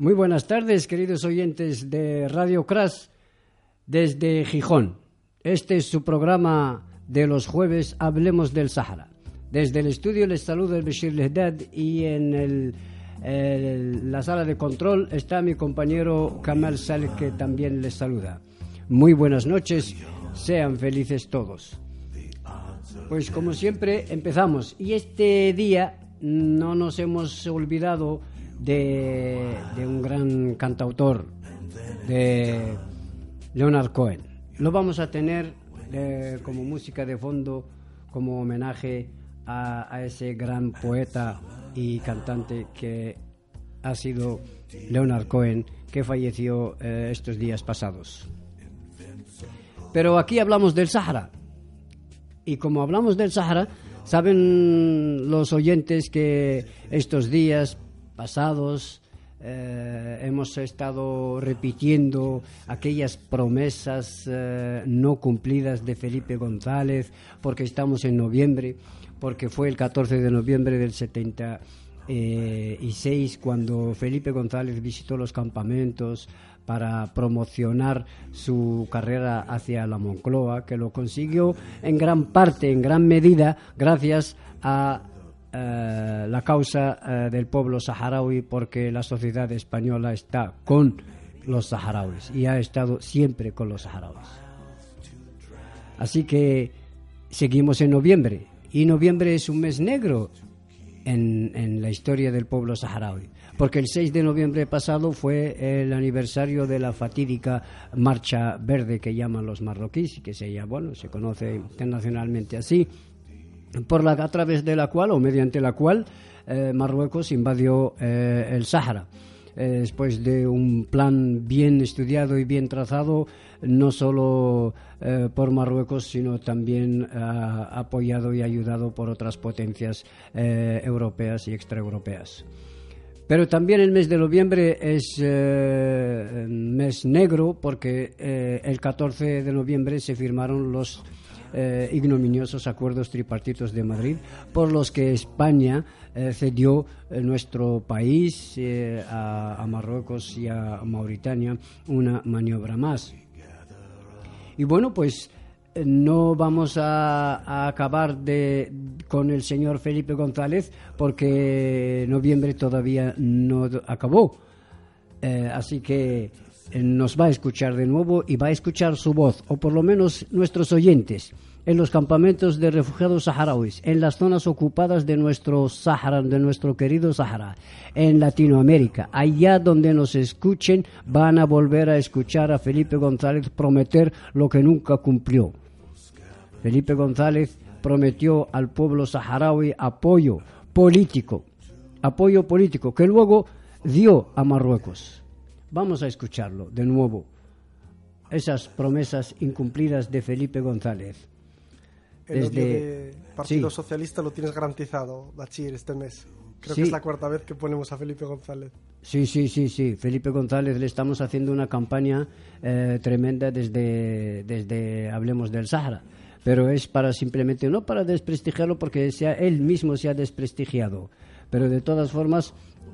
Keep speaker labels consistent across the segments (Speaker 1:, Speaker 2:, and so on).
Speaker 1: Muy buenas tardes, queridos oyentes de Radio Crash desde Gijón. Este es su programa de los jueves Hablemos del Sahara. Desde el estudio les saluda el Bashir Lehdad y en la sala de control está mi compañero Kamal Saleh que también les saluda. Muy buenas noches, sean felices todos. Pues como siempre empezamos y este día no nos hemos olvidado de, de un gran cantautor, de Leonard Cohen. Lo vamos a tener eh, como música de fondo, como homenaje a, a ese gran poeta y cantante que ha sido Leonard Cohen, que falleció eh, estos días pasados. Pero aquí hablamos del Sahara. Y como hablamos del Sahara, saben los oyentes que estos días pasados eh, hemos estado repitiendo aquellas promesas eh, no cumplidas de Felipe González, porque estamos en noviembre, porque fue el 14 de noviembre del 76 cuando Felipe González visitó los campamentos para promocionar su carrera hacia la Moncloa, que lo consiguió en gran parte, en gran medida, gracias a eh, la causa eh, del pueblo saharaui, porque la sociedad española está con los saharauis y ha estado siempre con los saharauis. Así que seguimos en noviembre, y noviembre es un mes negro en, en la historia del pueblo saharaui, porque el 6 de noviembre pasado fue el aniversario de la fatídica Marcha Verde que llaman los marroquíes, que se, llama, bueno, se conoce internacionalmente así, por la, a través de la cual o mediante la cual eh, Marruecos invadió eh, el Sáhara. Eh, después de un plan bien estudiado y bien trazado, no solo eh, por Marruecos, sino también apoyado y ayudado por otras potencias europeas y extraeuropeas. Pero también el mes de noviembre es eh, mes negro porque el 14 de noviembre se firmaron los eh, ignominiosos acuerdos tripartitos de Madrid por los que España eh, cedió eh, nuestro país a, Marruecos y a Mauritania una maniobra más. Y bueno, pues no vamos a, acabar de, con el señor Felipe González porque noviembre todavía no acabó. Así que nos va a escuchar de nuevo y va a escuchar su voz, o por lo menos nuestros oyentes, en los campamentos de refugiados saharauis, en las zonas ocupadas de nuestro Sahara, de nuestro querido Sahara, en Latinoamérica. Allá donde nos escuchen van a volver a escuchar a Felipe González prometer lo que nunca cumplió. Felipe González prometió al pueblo saharaui apoyo político, apoyo político que luego dio a Marruecos. Vamos a escucharlo de nuevo. Esas promesas incumplidas de Felipe González.
Speaker 2: El odio
Speaker 1: Desde-
Speaker 2: de Partido
Speaker 1: sí.
Speaker 2: Socialista lo tienes garantizado, Bachir, este mes. Creo
Speaker 1: Sí.
Speaker 2: que es la cuarta vez que ponemos a Felipe González.
Speaker 1: Sí, sí, sí, sí. Felipe González le estamos haciendo una campaña eh, tremenda desde, desde Hablemos del Sahara. Pero es para simplemente, no para desprestigiarlo porque sea, él mismo se ha desprestigiado, pero de todas formas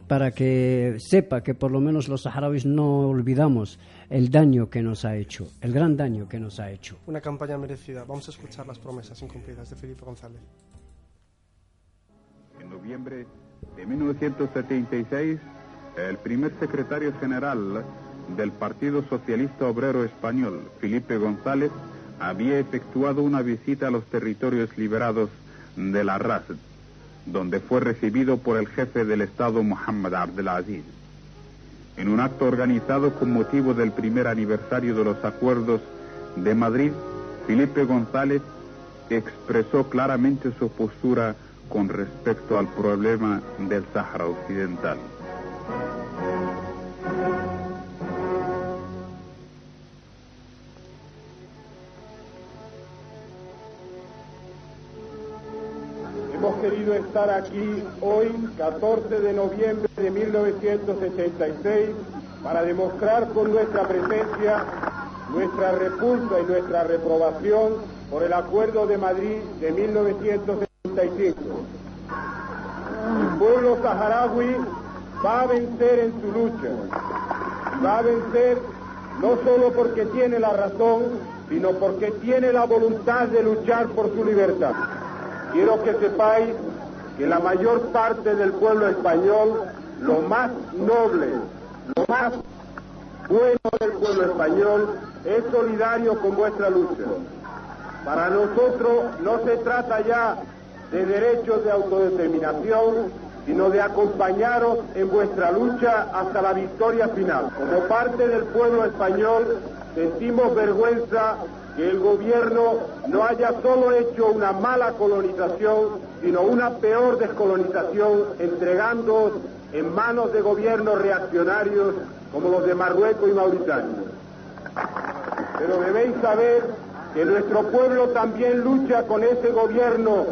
Speaker 1: para que sepa que por lo menos los saharauis no olvidamos el daño que nos ha hecho, el gran daño que nos ha hecho.
Speaker 2: Una campaña merecida. Vamos a escuchar las promesas incumplidas de Felipe González.
Speaker 3: En noviembre de 1976, el primer secretario general del Partido Socialista Obrero Español, Felipe González, había efectuado una visita a los territorios liberados de la RAS. Donde fue recibido por el jefe del Estado Muhammad Abdelaziz. En un acto organizado con motivo del primer aniversario de los acuerdos de Madrid, Felipe González expresó claramente su postura con respecto al problema del Sáhara Occidental.
Speaker 4: Estar aquí hoy, 14 de noviembre de 1986, para demostrar con nuestra presencia nuestra repulsa y nuestra reprobación por el Acuerdo de Madrid de 1975. El pueblo saharaui va a vencer en su lucha. Va a vencer no solo porque tiene la razón, sino porque tiene la voluntad de luchar por su libertad. Quiero que sepáis que la mayor parte del pueblo español, lo más noble, lo más bueno del pueblo español, es solidario con vuestra lucha. Para nosotros no se trata ya de derechos de autodeterminación, sino de acompañaros en vuestra lucha hasta la victoria final. Como parte del pueblo español, sentimos vergüenza que el gobierno no haya solo hecho una mala colonización, sino una peor descolonización, entregándoos en manos de gobiernos reaccionarios como los de Marruecos y Mauritania. Pero debéis saber que nuestro pueblo también lucha con ese gobierno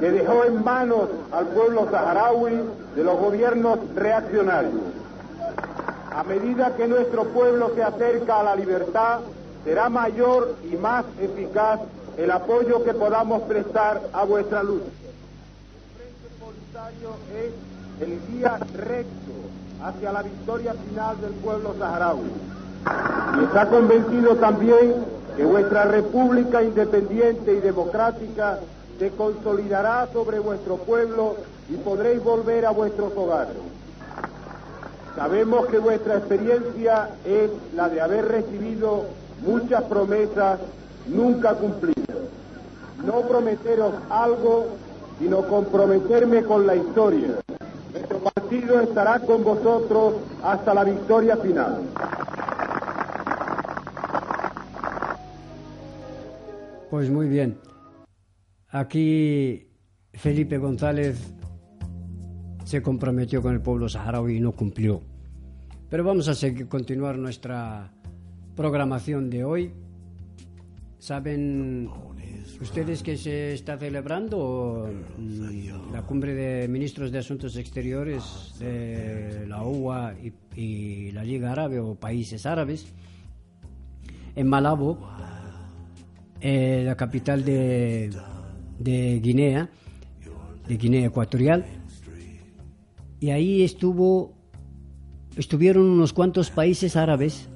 Speaker 4: que dejó en manos al pueblo saharaui de los gobiernos reaccionarios. A medida que nuestro pueblo se acerca a la libertad, será mayor y más eficaz el apoyo que podamos prestar a vuestra lucha. El Polisario es el guía recto hacia la victoria final del pueblo saharaui. Y está convencido también que vuestra república independiente y democrática se consolidará sobre vuestro pueblo y podréis volver a vuestros hogares. Sabemos que vuestra experiencia es la de haber recibido muchas promesas nunca cumplidas. No prometeros algo, sino comprometerme con la historia. Nuestro partido estará con vosotros hasta la victoria final.
Speaker 1: Pues muy bien. Aquí Felipe González se comprometió con el pueblo saharaui y no cumplió. Pero vamos a seguir, continuar nuestra programación de hoy. ¿Saben ustedes que se está celebrando la cumbre de ministros de Asuntos Exteriores de la UA y, y la Liga Árabe o países árabes en Malabo, eh, la capital de, de Guinea, de Guinea Ecuatorial? Y ahí estuvo, estuvieron unos cuantos países árabes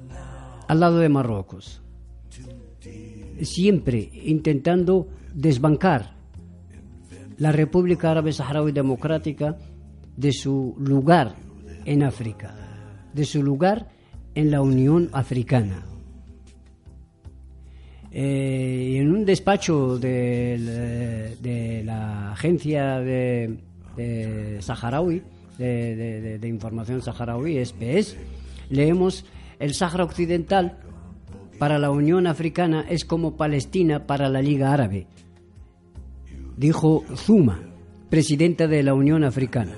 Speaker 1: al lado de Marruecos, siempre intentando desbancar la República Árabe Saharaui Democrática de su lugar en África, de su lugar en la Unión Africana. Eh, en un despacho de, de la agencia de, Saharaui, de, información saharaui, SPS, leemos el Sáhara Occidental para la Unión Africana es como Palestina para la Liga Árabe, dijo Zuma, presidenta de la Unión Africana.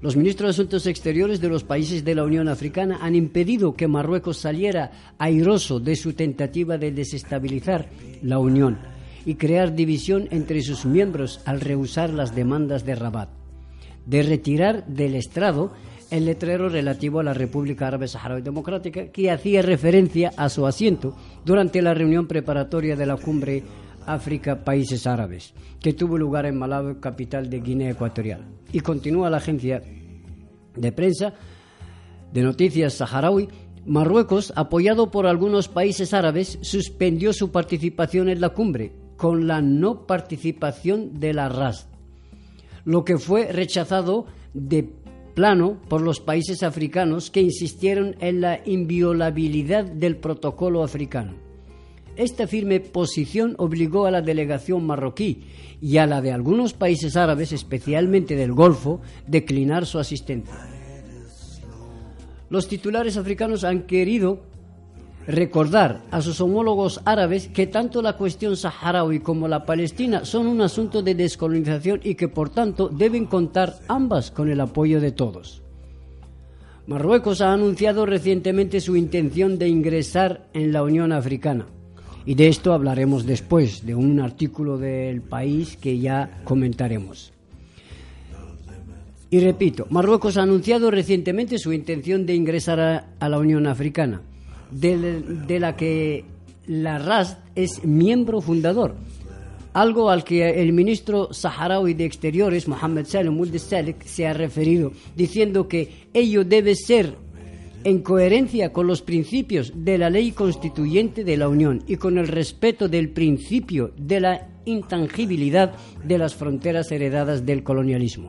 Speaker 1: Los ministros de Asuntos Exteriores de los países de la Unión Africana han impedido que Marruecos saliera airoso de su tentativa de desestabilizar la Unión y crear división entre sus miembros al rehusar las demandas de Rabat de retirar del estrado el letrero relativo a la República Árabe Saharaui Democrática que hacía referencia a su asiento durante la reunión preparatoria de la cumbre África Países Árabes, que tuvo lugar en Malabo, capital de Guinea Ecuatorial. Y continúa la agencia de prensa de noticias saharaui, Marruecos, apoyado por algunos países árabes, suspendió su participación en la cumbre con la no participación de la RAS, lo que fue rechazado de plano por los países africanos que insistieron en la inviolabilidad del protocolo africano. Esta firme posición obligó a la delegación marroquí y a la de algunos países árabes, especialmente del Golfo, declinar su asistencia. Los titulares africanos han querido recordar a sus homólogos árabes que tanto la cuestión saharaui como la palestina son un asunto de descolonización y que por tanto deben contar ambas con el apoyo de todos. Marruecos ha anunciado recientemente su intención de ingresar en la Unión Africana. Y de esto hablaremos después, de un artículo del país que ya comentaremos. Y repito, Marruecos ha anunciado recientemente su intención de ingresar a, la Unión Africana, de, la que la RAS es miembro fundador, algo al que el ministro saharaui de Exteriores, Mohamed Salem Ould se ha referido, diciendo que ello debe ser en coherencia con los principios de la ley constituyente de la Unión y con el respeto del principio de la intangibilidad de las fronteras heredadas del colonialismo.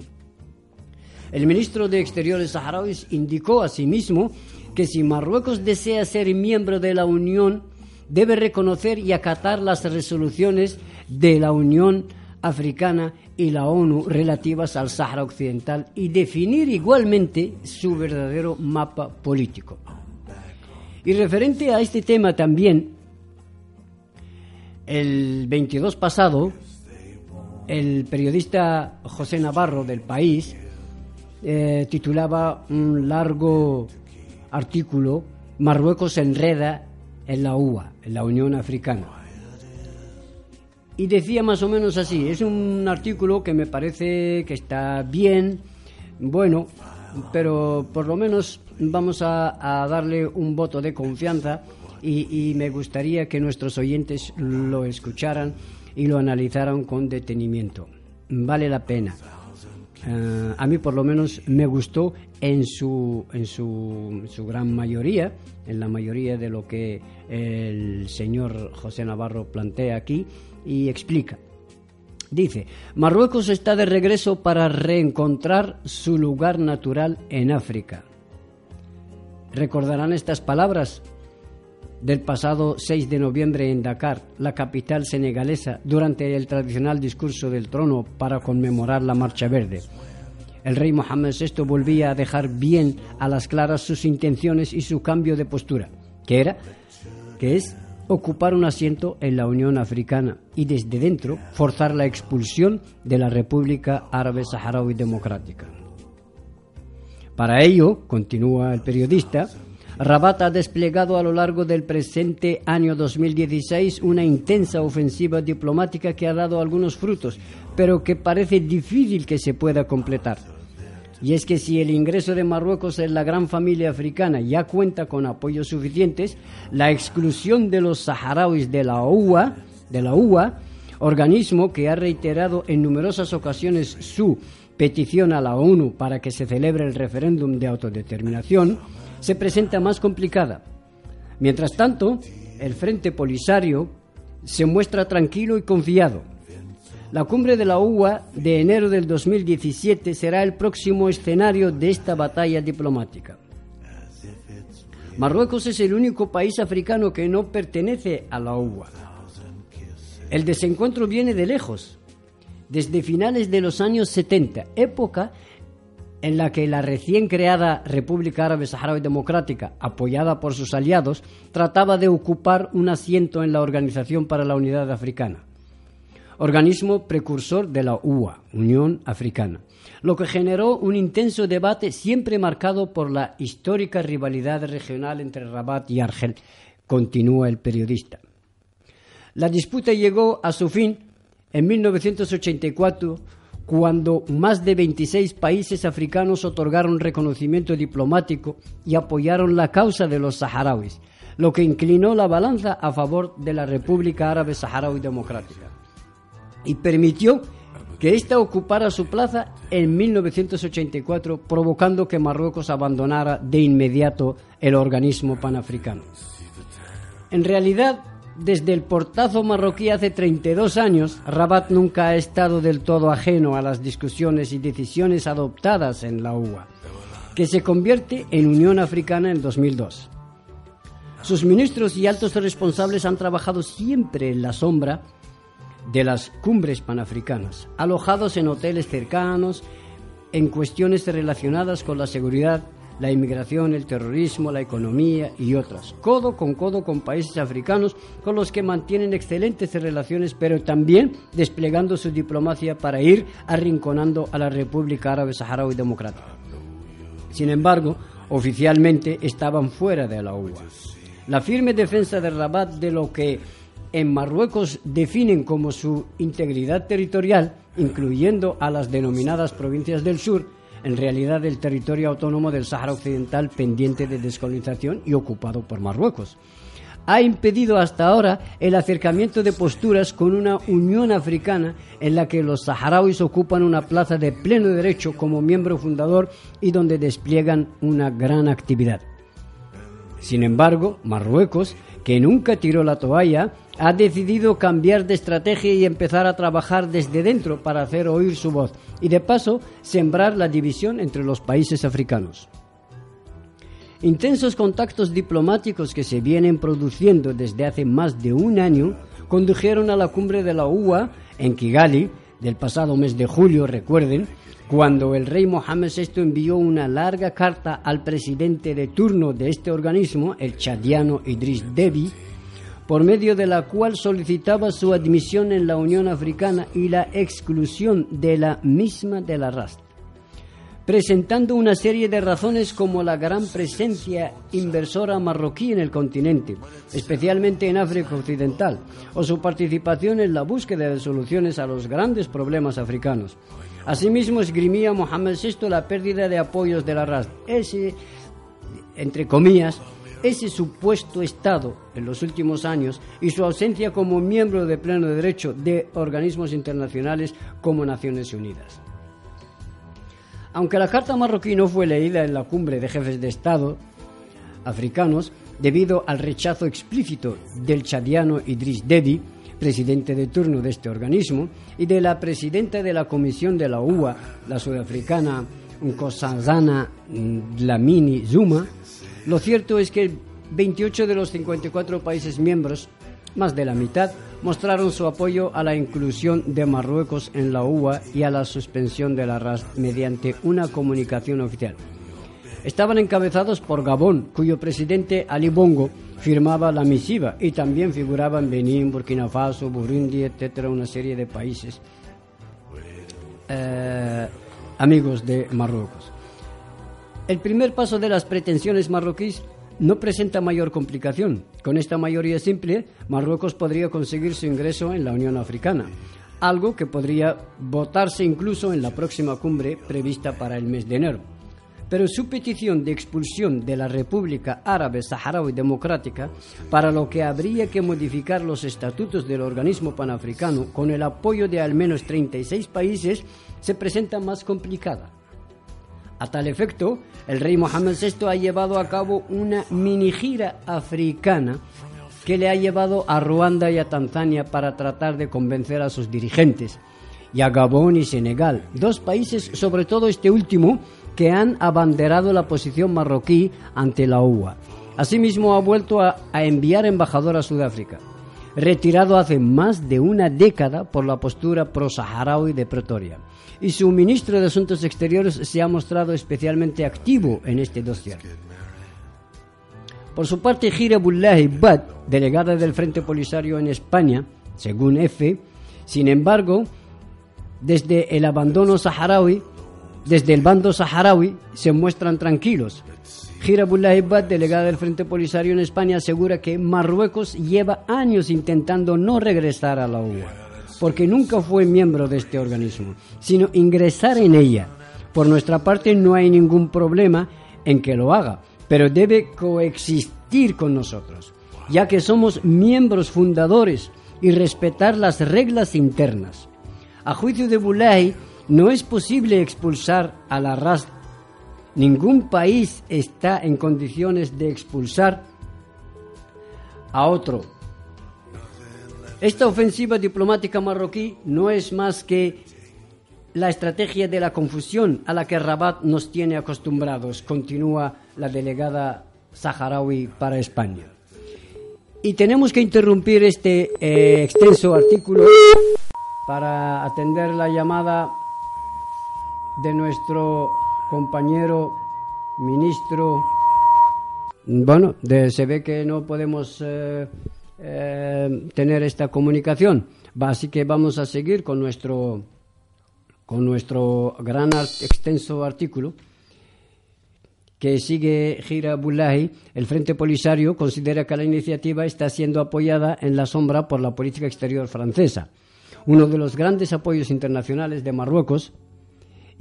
Speaker 1: El ministro de Exteriores saharaui indicó asimismo que si Marruecos desea ser miembro de la Unión, debe reconocer y acatar las resoluciones de la Unión Africana y la ONU relativas al Sáhara Occidental y definir igualmente su verdadero mapa político. Y referente a este tema también, el 22 pasado, el periodista José Navarro del País eh, titulaba un largo artículo Marruecos enreda en la UA, en la Unión Africana. Y decía más o menos así, es un artículo que me parece que está bien, bueno, pero por lo menos vamos a, darle un voto de confianza y, y, me gustaría que nuestros oyentes lo escucharan y lo analizaran con detenimiento. Vale la pena. Eh, a mí por lo menos me gustó en su, en su, su, gran mayoría, en la mayoría de lo que el señor José Navarro plantea aquí y explica. Dice, Marruecos está de regreso para reencontrar su lugar natural en África. ¿Recordarán estas palabras? Del pasado 6 de noviembre en Dakar, la capital senegalesa, durante el tradicional discurso del trono para conmemorar la Marcha Verde. El rey Mohammed VI volvía a dejar bien a las claras sus intenciones y su cambio de postura, que era, que es ocupar un asiento en la Unión Africana y desde dentro forzar la expulsión de la República Árabe Saharaui Democrática. Para ello, continúa el periodista, Rabat ha desplegado a lo largo del presente año 2016 una intensa ofensiva diplomática que ha dado algunos frutos, pero que parece difícil que se pueda completar. Y es que si el ingreso de Marruecos en la gran familia africana ya cuenta con apoyos suficientes, la exclusión de los saharauis de la UA, de la UA, organismo que ha reiterado en numerosas ocasiones su petición a la ONU para que se celebre el referéndum de autodeterminación, se presenta más complicada. Mientras tanto, el Frente Polisario se muestra tranquilo y confiado. La cumbre de la UA de enero del 2017 será el próximo escenario de esta batalla diplomática. Marruecos es el único país africano que no pertenece a la UA. El desencuentro viene de lejos, desde finales de los años 70, época en la que la recién creada República Árabe Saharaui Democrática, apoyada por sus aliados, trataba de ocupar un asiento en la Organización para la Unidad Africana, organismo precursor de la UA, Unión Africana, lo que generó un intenso debate siempre marcado por la histórica rivalidad regional entre Rabat y Argel, continúa el periodista. La disputa llegó a su fin en 1984 cuando más de 26 países africanos otorgaron reconocimiento diplomático y apoyaron la causa de los saharauis, lo que inclinó la balanza a favor de la República Árabe Saharaui Democrática y permitió que ésta ocupara su plaza en 1984, provocando que Marruecos abandonara de inmediato el organismo panafricano. En realidad, desde el portazo marroquí hace 32 años, Rabat nunca ha estado del todo ajeno a las discusiones y decisiones adoptadas en la UA, que se convierte en Unión Africana en 2002. Sus ministros y altos responsables han trabajado siempre en la sombra de las cumbres panafricanas, alojados en hoteles cercanos, en cuestiones relacionadas con la seguridad, la inmigración, el terrorismo, la economía y otras, codo con codo con países africanos con los que mantienen excelentes relaciones, pero también desplegando su diplomacia para ir arrinconando a la República Árabe Saharaui Democrática. Sin embargo, oficialmente estaban fuera de la UA. La firme defensa de Rabat de lo que en Marruecos definen como su integridad territorial, incluyendo a las denominadas provincias del sur, en realidad el territorio autónomo del Sáhara Occidental pendiente de descolonización y ocupado por Marruecos. Ha impedido hasta ahora el acercamiento de posturas con una Unión Africana en la que los saharauis ocupan una plaza de pleno derecho como miembro fundador y donde despliegan una gran actividad. Sin embargo, Marruecos, que nunca tiró la toalla, ha decidido cambiar de estrategia y empezar a trabajar desde dentro para hacer oír su voz y de paso sembrar la división entre los países africanos. Intensos contactos diplomáticos que se vienen produciendo desde hace más de un año condujeron a la cumbre de la UA en Kigali del pasado mes de julio, recuerden, cuando el rey Mohammed VI envió una larga carta al presidente de turno de este organismo, el chadiano Idris Deby, por medio de la cual solicitaba su admisión en la Unión Africana y la exclusión de la misma de la RAST, presentando una serie de razones como la gran presencia inversora marroquí en el continente, especialmente en África Occidental, o su participación en la búsqueda de soluciones a los grandes problemas africanos. Asimismo, esgrimía Mohamed VI la pérdida de apoyos de la RAST, ese, entre comillas, ese supuesto Estado en los últimos años y su ausencia como miembro de pleno derecho de organismos internacionales como Naciones Unidas. Aunque la Carta marroquí no fue leída en la cumbre de jefes de Estado africanos debido al rechazo explícito del chadiano Idris Deby, presidente de turno de este organismo, y de la presidenta de la Comisión de la UA, la sudafricana Nkosazana Dlamini Zuma, lo cierto es que 28 de los 54 países miembros, más de la mitad, mostraron su apoyo a la inclusión de Marruecos en la UA y a la suspensión de la RAS mediante una comunicación oficial. Estaban encabezados por Gabón, cuyo presidente Ali Bongo firmaba la misiva y también figuraban Benín, Burkina Faso, Burundi, etcétera, una serie de países eh, amigos de Marruecos. El primer paso de las pretensiones marroquíes no presenta mayor complicación. Con esta mayoría simple, Marruecos podría conseguir su ingreso en la Unión Africana, algo que podría votarse incluso en la próxima cumbre prevista para el mes de enero. Pero su petición de expulsión de la República Árabe Saharaui Democrática, para lo que habría que modificar los estatutos del organismo panafricano con el apoyo de al menos 36 países, se presenta más complicada. A tal efecto, el rey Mohammed VI ha llevado a cabo una mini gira africana que le ha llevado a Ruanda y a Tanzania para tratar de convencer a sus dirigentes, y a Gabón y Senegal, dos países, sobre todo este último, que han abanderado la posición marroquí ante la UA. Asimismo, ha vuelto a, a enviar embajador a Sudáfrica, retirado hace más de una década por la postura pro-saharaui de Pretoria y su ministro de Asuntos Exteriores se ha mostrado especialmente activo en este dossier. Por su parte, Bullahi Bad, delegada del Frente Polisario en España, según EFE, sin embargo, desde el abandono saharaui, desde el bando saharaui, se muestran tranquilos. Bullahi Bad, delegada del Frente Polisario en España, asegura que Marruecos lleva años intentando no regresar a la UA porque nunca fue miembro de este organismo, sino ingresar en ella. Por nuestra parte no hay ningún problema en que lo haga, pero debe coexistir con nosotros, ya que somos miembros fundadores y respetar las reglas internas. A juicio de Bulay, no es posible expulsar a la RAS. Ningún país está en condiciones de expulsar a otro esta ofensiva diplomática marroquí no es más que la estrategia de la confusión a la que Rabat nos tiene acostumbrados, continúa la delegada saharaui para España. Y tenemos que interrumpir este eh, extenso artículo para atender la llamada de nuestro compañero ministro. Bueno, se ve que no podemos eh, eh, tener esta comunicación, así que vamos a seguir con nuestro con nuestro gran extenso artículo que sigue Gira Bulahi, el Frente Polisario considera que la iniciativa está siendo apoyada en la sombra por la política exterior francesa, uno de los grandes apoyos internacionales de Marruecos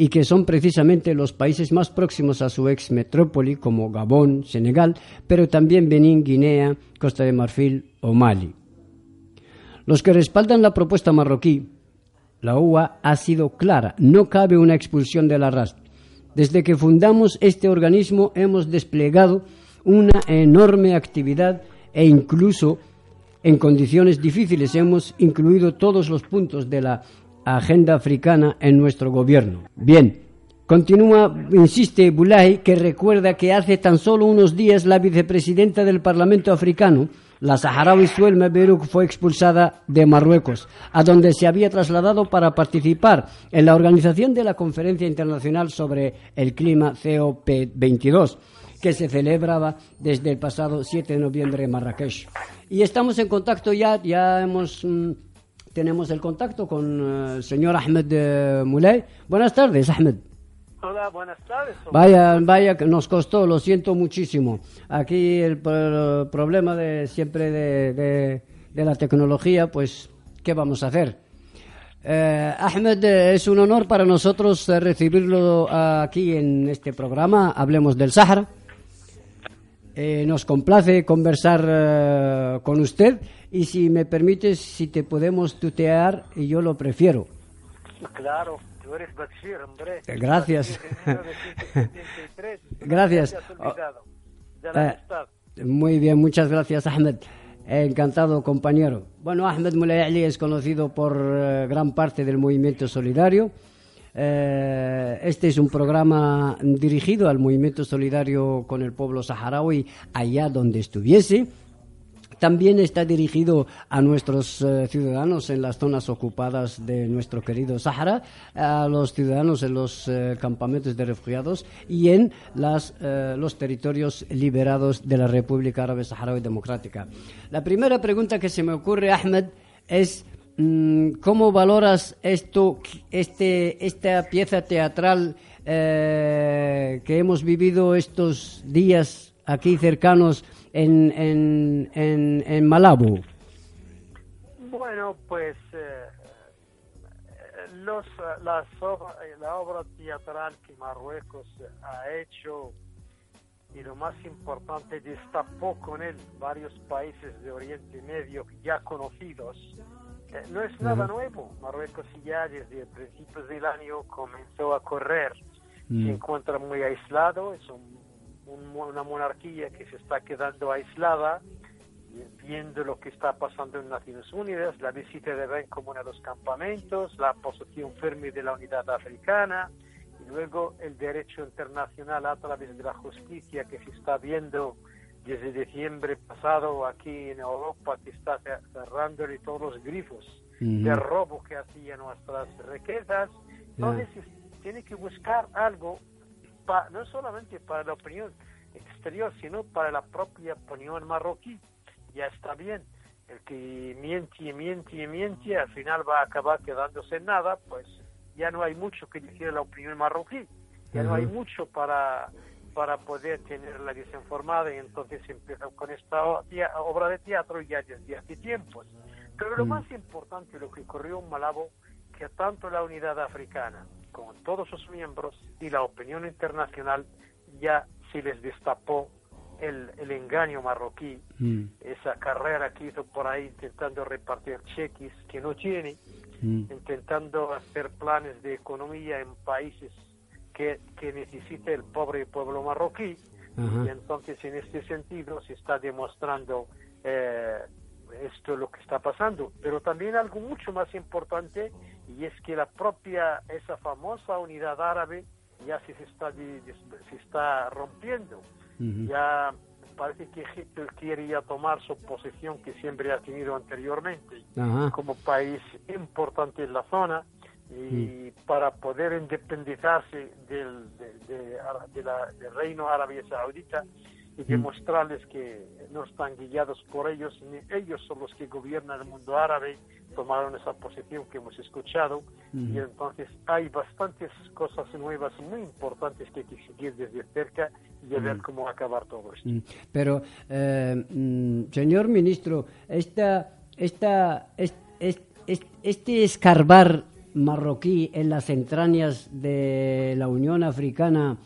Speaker 1: y que son precisamente los países más próximos a su ex metrópoli como Gabón, Senegal, pero también Benín, Guinea, Costa de Marfil o Mali. Los que respaldan la propuesta marroquí, la UA ha sido clara, no cabe una expulsión de la RAS. Desde que fundamos este organismo hemos desplegado una enorme actividad e incluso en condiciones difíciles hemos incluido todos los puntos de la agenda africana en nuestro gobierno. Bien, continúa, insiste Bulahi, que recuerda que hace tan solo unos días la vicepresidenta del Parlamento africano, la saharaui Suelma Berouk, fue expulsada de Marruecos, a donde se había trasladado para participar en la organización de la Conferencia Internacional sobre el Clima COP22 que se celebraba desde el pasado 7 de noviembre en Marrakech. Y estamos en contacto ya, ya hemos mm, tenemos el contacto con eh, el señor Ahmed eh, Muley. Buenas tardes, Ahmed.
Speaker 5: Hola, buenas tardes.
Speaker 1: Vaya, vaya, que nos costó, lo siento muchísimo. Aquí el, problema de siempre de, la tecnología, pues, ¿qué vamos a hacer? Eh, Ahmed, es un honor para nosotros recibirlo aquí en este programa, Hablemos del Sahara. nos complace conversar con usted y si me permites, si te podemos tutear, y yo lo prefiero.
Speaker 5: Claro, tú eres Bashir, hombre.
Speaker 1: Eh, gracias. gracias. Eh, muy bien, muchas gracias, Ahmed. Encantado, compañero. Bueno, Ahmed Mulayali es conocido por eh, gran parte del movimiento solidario. este es un programa dirigido al movimiento solidario con el pueblo saharaui allá donde estuviese también está dirigido a nuestros eh, ciudadanos en las zonas ocupadas de nuestro querido Sahara, a los ciudadanos en los eh, campamentos de refugiados y en eh, los territorios liberados de la República Árabe Saharaui Democrática. La primera pregunta que se me ocurre, Ahmed, es mm, ¿cómo valoras esto, este, esta pieza teatral que hemos vivido estos días aquí cercanos? En, en, en, en Malabo?
Speaker 5: Bueno, pues eh, los, las la obra teatral que Marruecos ha hecho y lo más importante destapó con él varios países de Oriente Medio ya conocidos. Eh, no es nada nuevo. Marruecos ya desde principios del año comenzó a correr. Se mm. encuentra muy aislado, es un una monarquía que se está quedando aislada, viendo lo que está pasando en Naciones Unidas, la visita de Ben como a los campamentos, la posición firme de la unidad africana, y luego el derecho internacional a través de la justicia que se está viendo desde diciembre pasado aquí en Europa, que está cerrándole todos los grifos de robo que hacían nuestras riquezas. Entonces, tiene que buscar algo no solamente para la opinión exterior, sino para la propia opinión marroquí. Ya está bien. El que miente y miente y miente, al final va a acabar quedándose en nada, pues ya no hay mucho que decir la opinión marroquí. Ya no hay mucho para, para poder tenerla desinformada y entonces empieza con esta obra de teatro ya desde hace tiempos. Pero lo mm. más importante, lo que ocurrió en Malabo, que tanto la unidad africana con todos sus miembros y la opinión internacional ya se les destapó el, el engaño marroquí, mm. esa carrera que hizo por ahí intentando repartir cheques que no tiene, mm. intentando hacer planes de economía en países que, que necesita el pobre pueblo marroquí. Y entonces en este sentido se está demostrando eh, esto lo que está pasando. Pero también algo mucho más importante y es que la propia, esa famosa unidad árabe ya se está, se está rompiendo. Ya parece que Egipto quería tomar su posición que siempre ha tenido anteriormente como país importante en la zona y para poder independizarse del, de- de Ara- de la- del reino árabe saudita y demostrarles que no están guiados por ellos, ni ellos son los que gobiernan el mundo árabe, tomaron esa posición que hemos escuchado. Y entonces hay bastantes cosas nuevas muy importantes que hay que seguir desde cerca y a ver cómo acabar todo esto.
Speaker 1: Mm, Pero, eh, mm, señor ministro, esta, esta, es- es- es- este escarbar marroquí en las entrañas de la Unión Africana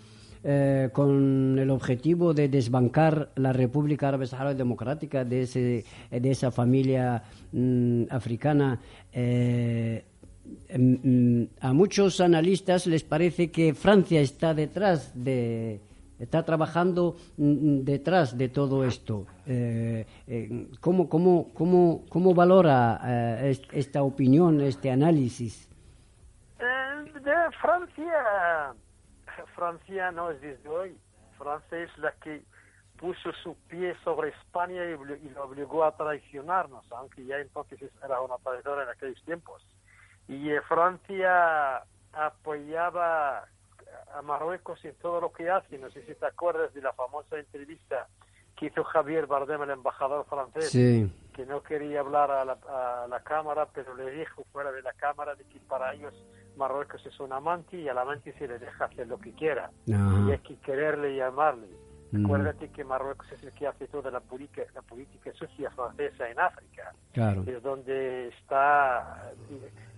Speaker 1: eh, con el objetivo de desbancar la República Árabe Saharaui Democrática de, ese, de esa familia mm, africana, eh, mm, mm, a muchos analistas les parece que Francia está detrás de está trabajando detrás de todo esto. Eh, ¿cómo, cómo, cómo, cómo valora est- esta opinión, este análisis?
Speaker 5: De Francia, Francia no es desde hoy. Francia es la que puso su pie sobre España y, lo obligó a traicionarnos, aunque ya entonces era una traidora en aquellos tiempos. Y eh, Francia apoyaba a Marruecos en todo lo que hace. No sé si te acuerdas de la famosa entrevista que hizo Javier Bardem, el embajador francés
Speaker 1: Sí.
Speaker 5: que no quería hablar a la, a la cámara, pero le dijo fuera de la cámara de que para ellos Marruecos es un amante y al amante se le deja hacer lo que quiera. Y hay que quererle y amarle.
Speaker 1: Mm.
Speaker 5: Acuérdate que Marruecos es el que hace toda la política, la política sucia francesa en África.
Speaker 1: Claro.
Speaker 5: Es donde está,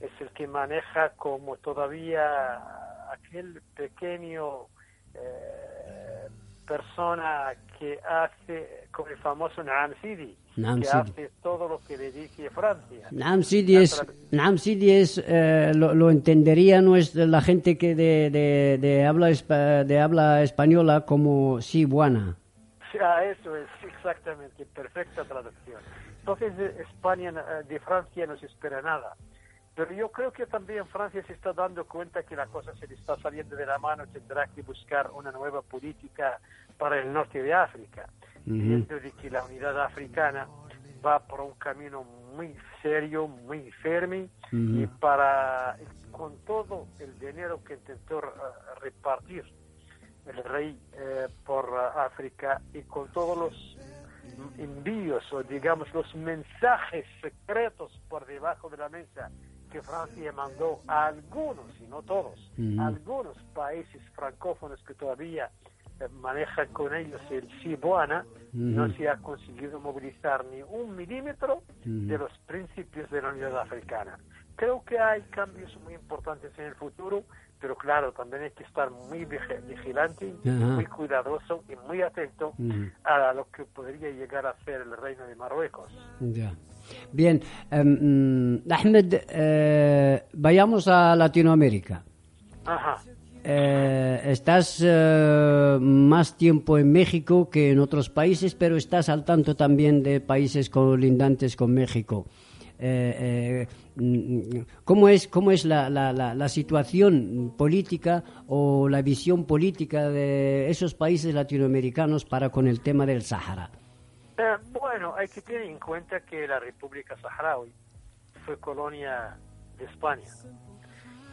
Speaker 5: es el que maneja como todavía aquel pequeño eh, persona que hace, como el famoso Naam Sidi,
Speaker 1: Naam
Speaker 5: que
Speaker 1: Sidi.
Speaker 5: hace todo lo que le dice Francia.
Speaker 1: Naam Sidi es, Naam Sidi es eh, lo, lo entendería nuestra, la gente que de, de, de habla de habla española como sí buena.
Speaker 5: Ah, eso es exactamente, perfecta traducción. Entonces de España, eh, de Francia no se espera nada. Pero yo creo que también Francia se está dando cuenta que la cosa se le está saliendo de la mano, tendrá que buscar una nueva política para el norte de África, viendo de que la unidad africana va por un camino muy serio, muy firme, y para con todo el dinero que intentó repartir el rey eh, por África y con todos los envíos o digamos los mensajes secretos por debajo de la mesa que Francia mandó a algunos y no todos, algunos países francófonos que todavía eh, manejan con ellos el Cibuana, no se ha conseguido movilizar ni un milímetro de los principios de la unidad africana. Creo que hay cambios muy importantes en el futuro, pero claro, también hay que estar muy vigi- vigilante, muy cuidadoso y muy atento a lo que podría llegar a ser el reino de Marruecos.
Speaker 1: Ya. Bien, em, mm, Ahmed, eh, vayamos a Latinoamérica.
Speaker 5: Ajá.
Speaker 1: Eh, estás eh, más tiempo en México que en otros países, pero estás al tanto también de países colindantes con México. Eh, eh, mm, ¿Cómo es, cómo es la, la- la- la situación política o la visión política de esos países latinoamericanos para con el tema del Sahara?
Speaker 5: Eh, bueno, hay que tener en cuenta que la República Saharaui fue colonia de España.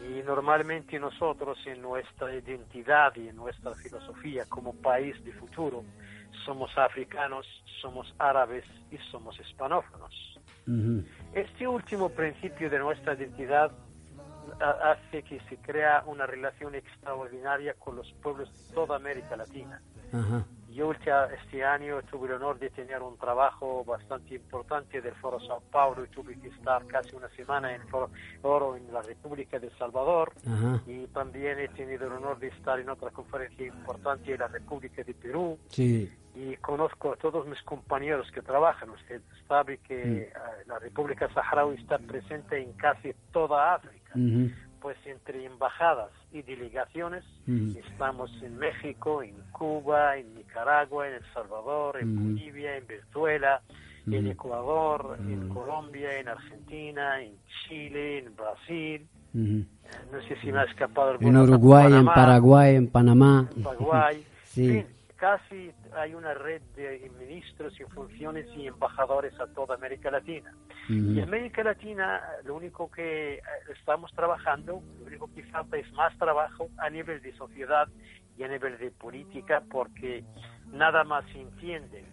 Speaker 5: Y normalmente nosotros en nuestra identidad y en nuestra filosofía como país de futuro somos africanos, somos árabes y somos hispanófonos. Este último principio de nuestra identidad ha- hace que se crea una relación extraordinaria con los pueblos de toda América Latina. Yo ulti- este año tuve el honor de tener un trabajo bastante importante del Foro Sao Paulo y tuve que estar casi una semana en el Foro Oro en la República de Salvador
Speaker 1: Ajá.
Speaker 5: y también he tenido el honor de estar en otra conferencia importante en la República de Perú
Speaker 1: Sí.
Speaker 5: y conozco a todos mis compañeros que trabajan. Usted sabe que eh, la República Saharaui está presente en casi toda África
Speaker 1: Ujú.
Speaker 5: Pues entre embajadas y delegaciones estamos en México, en Cuba, en Nicaragua, en El Salvador, en. Bolivia, en Venezuela, en. Ecuador, en Colombia, en Argentina, en Chile, en Brasil. No sé si me ha escapado
Speaker 1: En Uruguay, en Paraguay, en Panamá.
Speaker 5: en Paraguay.
Speaker 1: Sí.
Speaker 5: En fin, casi hay una red de ministros y funciones y embajadores a toda América Latina. Y en América Latina lo único que eh, estamos trabajando, lo único que falta es más trabajo a nivel de sociedad y a nivel de política porque nada más se entiende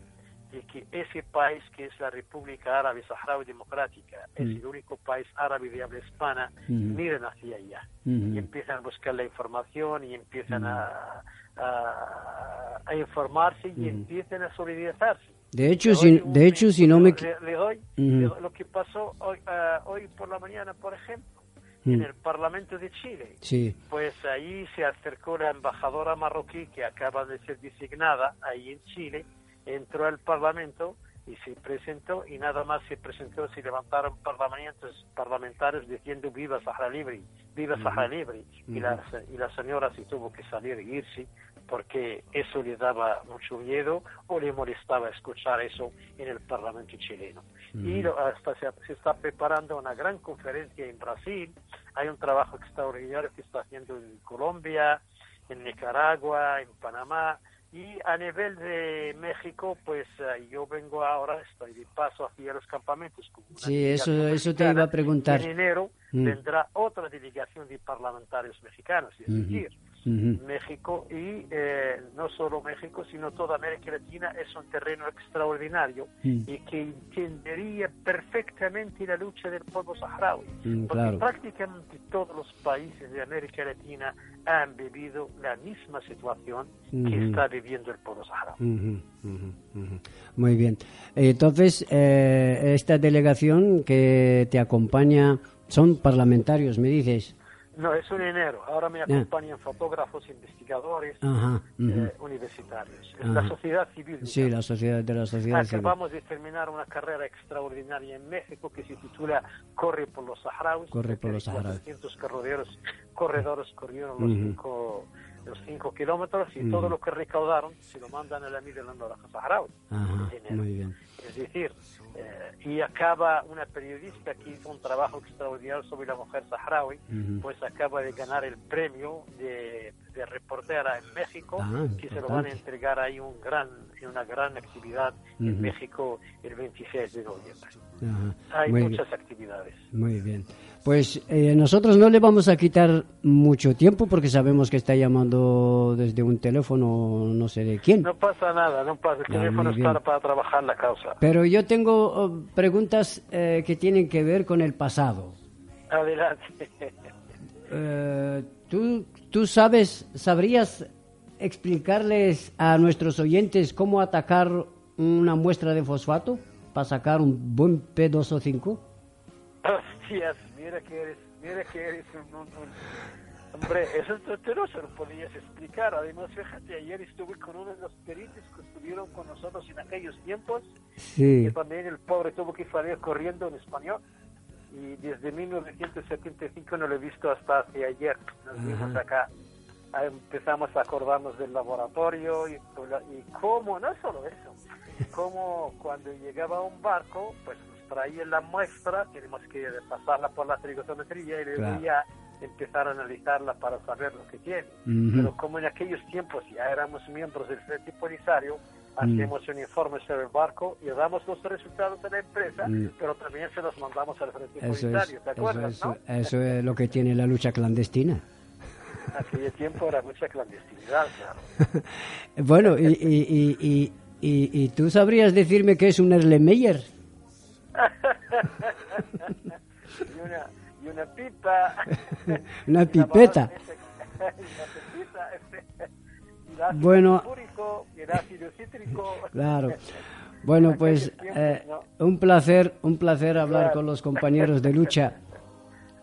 Speaker 5: de que ese país que es la República Árabe Saharaui Democrática es el único país árabe de habla hispana, miren hacia allá. Y empiezan a buscar la información y empiezan a, a, informarse y empiezan a solidarizarse.
Speaker 1: De hecho, si, de hecho, si no me...
Speaker 5: Le, doy lo que pasó hoy, ah, hoy por la mañana, por ejemplo, en el Parlamento de Chile.
Speaker 1: Sí.
Speaker 5: Pues ahí se acercó la embajadora marroquí que acaba de ser designada ahí en Chile entró al Parlamento y se presentó y nada más se presentó, se levantaron parlamentarios, parlamentarios diciendo viva Sahara Libre, viva Sahara Libre y, la, y la señora se tuvo que salir e irse porque eso le daba mucho miedo o le molestaba escuchar eso en el Parlamento chileno. Y hasta se, se, está preparando una gran conferencia en Brasil, hay un trabajo extraordinario que está haciendo en Colombia, en Nicaragua, en Panamá, y a nivel de México, pues eh, yo vengo ahora, estoy de paso hacia los campamentos.
Speaker 1: sí, eso, eso te iba a preguntar.
Speaker 5: En enero mm. vendrá otra delegación de parlamentarios mexicanos, es decir, México y eh, no solo México, sino toda América Latina es un terreno extraordinario mm. y que entendería perfectamente la lucha del pueblo saharaui. Mm, porque prácticamente todos los países de América Latina han vivido la misma situación que está viviendo el pueblo saharaui.
Speaker 1: Muy bien. Entonces, eh, esta delegación que te acompaña son parlamentarios, me dices.
Speaker 5: No, es un enero. Ahora me acompañan fotógrafos, investigadores, eh, universitarios. la sociedad civil.
Speaker 1: Sí, la sociedad de la sociedad
Speaker 5: civil. Acabamos de terminar una carrera extraordinaria en México que se titula Corre por los saharauis.
Speaker 1: Corre por los saharauis.
Speaker 5: corredores, corredores corrieron los cinco los 5 kilómetros y todo lo que recaudaron se lo mandan a la Milla de la Saharaui.
Speaker 1: Muy bien.
Speaker 5: Es decir, eh, y acaba una periodista que hizo un trabajo extraordinario sobre la mujer saharaui, pues acaba de ganar el premio de, reportera en México, ah, que se lo van a entregar ahí un gran, en una gran actividad en México el 26 de noviembre. Hay muchas actividades.
Speaker 1: Muy bien. Pues eh, nosotros no le vamos a quitar mucho tiempo porque sabemos que está llamando desde un teléfono no sé de quién.
Speaker 5: No pasa nada, no pasa. El ah, teléfono está para trabajar la causa.
Speaker 1: Pero yo tengo oh, preguntas eh, que tienen que ver con el pasado.
Speaker 5: Adelante.
Speaker 1: Eh, ¿tú, ¿Tú sabes, sabrías explicarles a nuestros oyentes cómo atacar una muestra de fosfato para sacar un buen P2O5?
Speaker 5: Hostias, mira que eres, mira que eres un, hombre, eso tú no se lo podías explicar. Además, fíjate, ayer estuve con uno de los peritos que estuvieron con nosotros en aquellos tiempos.
Speaker 1: Sí.
Speaker 5: Que también el pobre tuvo que salir corriendo en español. Y desde 1975 no lo he visto hasta hace ayer. Nos vimos acá. Empezamos a acordarnos del laboratorio y, y cómo, no solo eso, cómo cuando llegaba un barco, pues traía la muestra, tenemos que pasarla por la trigonometría y luego ya empezar a analizarla para saber lo que tiene. Pero como en aquellos tiempos ya éramos miembros del Frente Polisario, hacemos un informe sobre el barco y damos los resultados de la empresa, pero también se los mandamos al Frente Polisario, ¿te acuerdas?
Speaker 1: Eso, eso es lo que tiene la lucha clandestina.
Speaker 5: Aquel tiempo era mucha clandestinidad, claro.
Speaker 1: bueno, y, y, y, y, y tú sabrías decirme qué es un Erlenmeyer?
Speaker 5: y, una, y una pipa.
Speaker 1: una pipeta. bueno, claro. Bueno, pues eh, un placer, un placer hablar con los compañeros de lucha.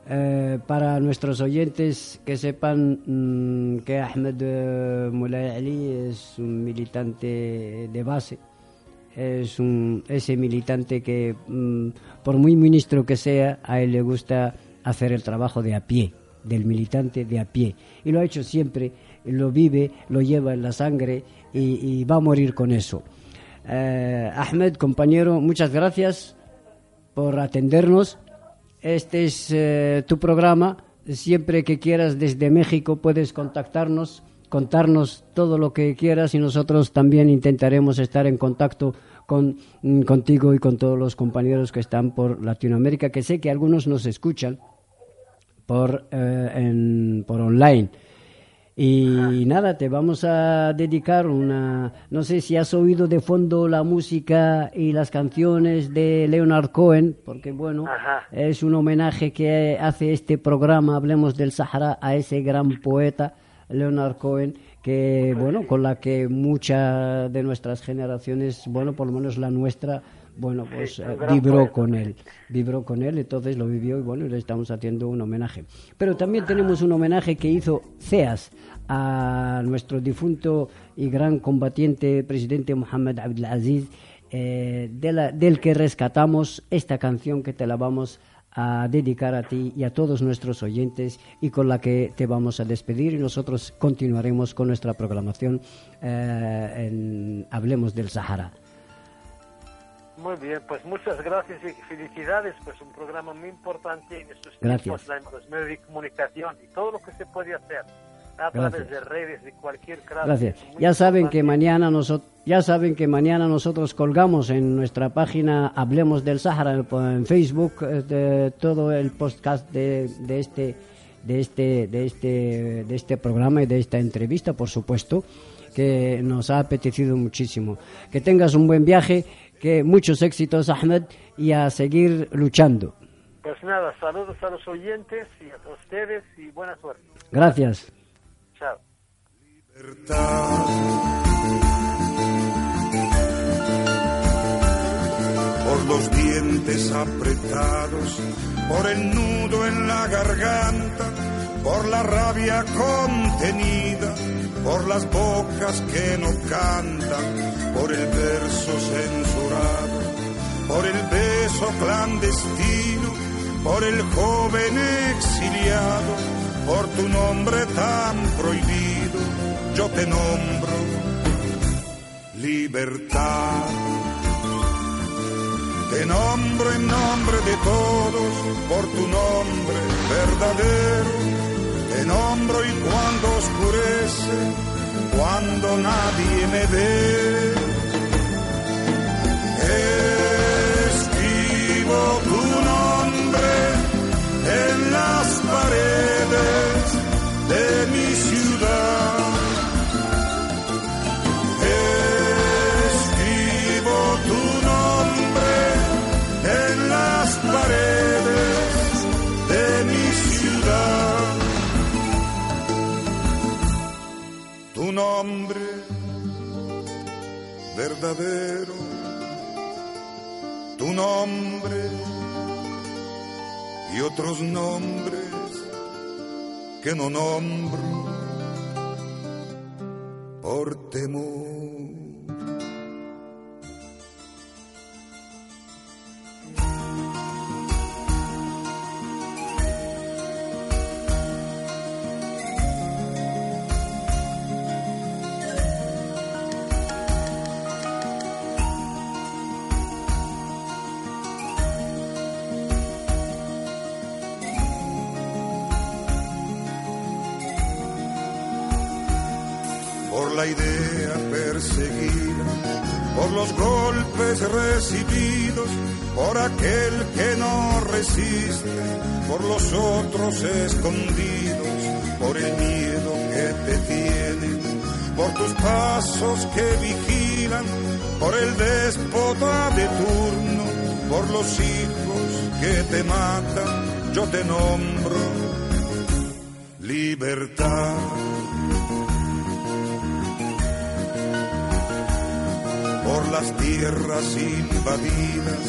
Speaker 1: Eh, para nuestros oyentes que sepan mm, que Ahmed eh, Mulay Ali es un militante de base es un, ese militante que, mm, por muy ministro que sea, a él le gusta hacer el trabajo de a pie, del militante de a pie. Y lo ha hecho siempre, lo vive, lo lleva en la sangre y, va a morir con eso. Eh, Ahmed, compañero, muchas gracias por atendernos. Este es eh, tu programa. Siempre que quieras desde México puedes contactarnos contarnos todo lo que quieras y nosotros también intentaremos estar en contacto con, mm, contigo y con todos los compañeros que están por Latinoamérica, que sé que algunos nos escuchan por, eh, por online. Y nada, te vamos a dedicar una... No sé si has oído de fondo la música y las canciones de Leonard Cohen, porque bueno, es un homenaje que hace este programa, Hablemos del Sahara, a ese gran poeta, Leonard Cohen, que bueno, con la que muchas de nuestras generaciones, bueno, por lo menos la nuestra, bueno, pues eh, vibró con él, vibró con él, entonces lo vivió y bueno, le estamos haciendo un homenaje. Pero también tenemos un homenaje que hizo CEAS a nuestro difunto y gran combatiente presidente Mohamed Abdelaziz, eh, del que rescatamos esta canción que te la vamos a dedicar a ti y a todos nuestros oyentes y con la que te vamos a despedir. Y nosotros continuaremos con nuestra programación eh, en Hablemos del Sahara.
Speaker 5: Muy bien, pues muchas gracias y felicidades, pues un programa muy importante en estos
Speaker 1: tiempos,
Speaker 5: los medios de comunicación y todo lo que se puede hacer a través de redes de cualquier clase.
Speaker 1: Gracias. Ya saben que mañana nosotros ya saben que mañana nosotros colgamos en nuestra página Hablemos del Sahara en Facebook eh, de todo el podcast de, de este de este de este de este programa y de esta entrevista, por supuesto, que nos ha apetecido muchísimo. Que tengas un buen viaje que muchos éxitos, Ahmed, y a seguir luchando.
Speaker 5: Pues nada, saludos a los oyentes y a ustedes y buena suerte.
Speaker 1: Gracias.
Speaker 6: Por los dientes apretados, por el nudo en la garganta, por la rabia contenida por las bocas que no cantan, por el verso censurado, por el beso clandestino, por el joven exiliado, por tu nombre tan prohibido, yo te nombro libertad. Te nombro en nombre de todos, por tu nombre verdadero te nombro y cuando oscurece, cuando nadie me ve, verdadero, tu nombre y otros nombres que no nombro por temor. Recibidos, por aquel que no resiste, por los otros escondidos, por el miedo que te tienen, por tus pasos que vigilan, por el déspota de turno, por los hijos que te matan, yo te nombro libertad. Las tierras invadidas,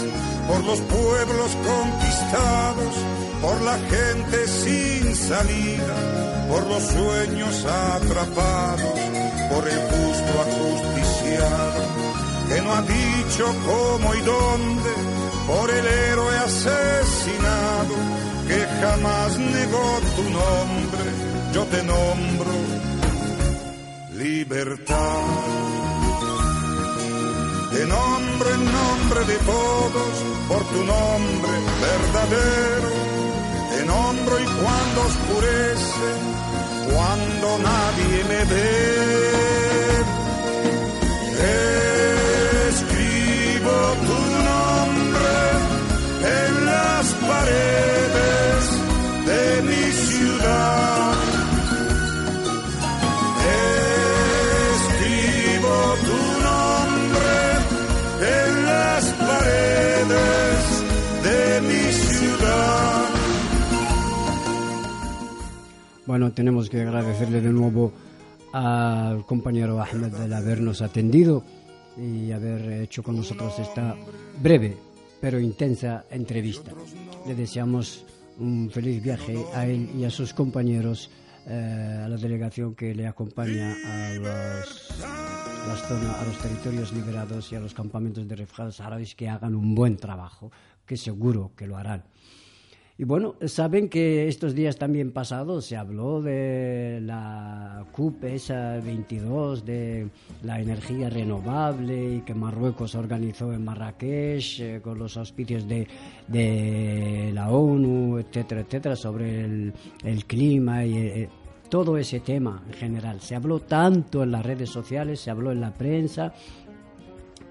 Speaker 6: por los pueblos conquistados, por la gente sin salida, por los sueños atrapados, por el justo ajusticiado, que no ha dicho cómo y dónde, por el héroe asesinado, que jamás negó tu nombre, yo te nombro libertad. Nombro en nombre de todos, por tu nombre verdadero. Te nombro y cuando oscurece, cuando nadie me ve.
Speaker 1: Bueno, tenemos que agradecerle de nuevo al compañero Ahmed el habernos atendido y haber hecho con nosotros esta breve pero intensa entrevista. Le deseamos un feliz viaje a él y a sus compañeros, eh, a la delegación que le acompaña a los, las zonas, a los territorios liberados y a los campamentos de refugiados árabes que hagan un buen trabajo, que seguro que lo harán. Y bueno, saben que estos días también pasados se habló de la CUP esa 22, de la energía renovable y que Marruecos organizó en Marrakech eh, con los auspicios de, de la ONU, etcétera, etcétera, sobre el, el clima y eh, todo ese tema en general. Se habló tanto en las redes sociales, se habló en la prensa,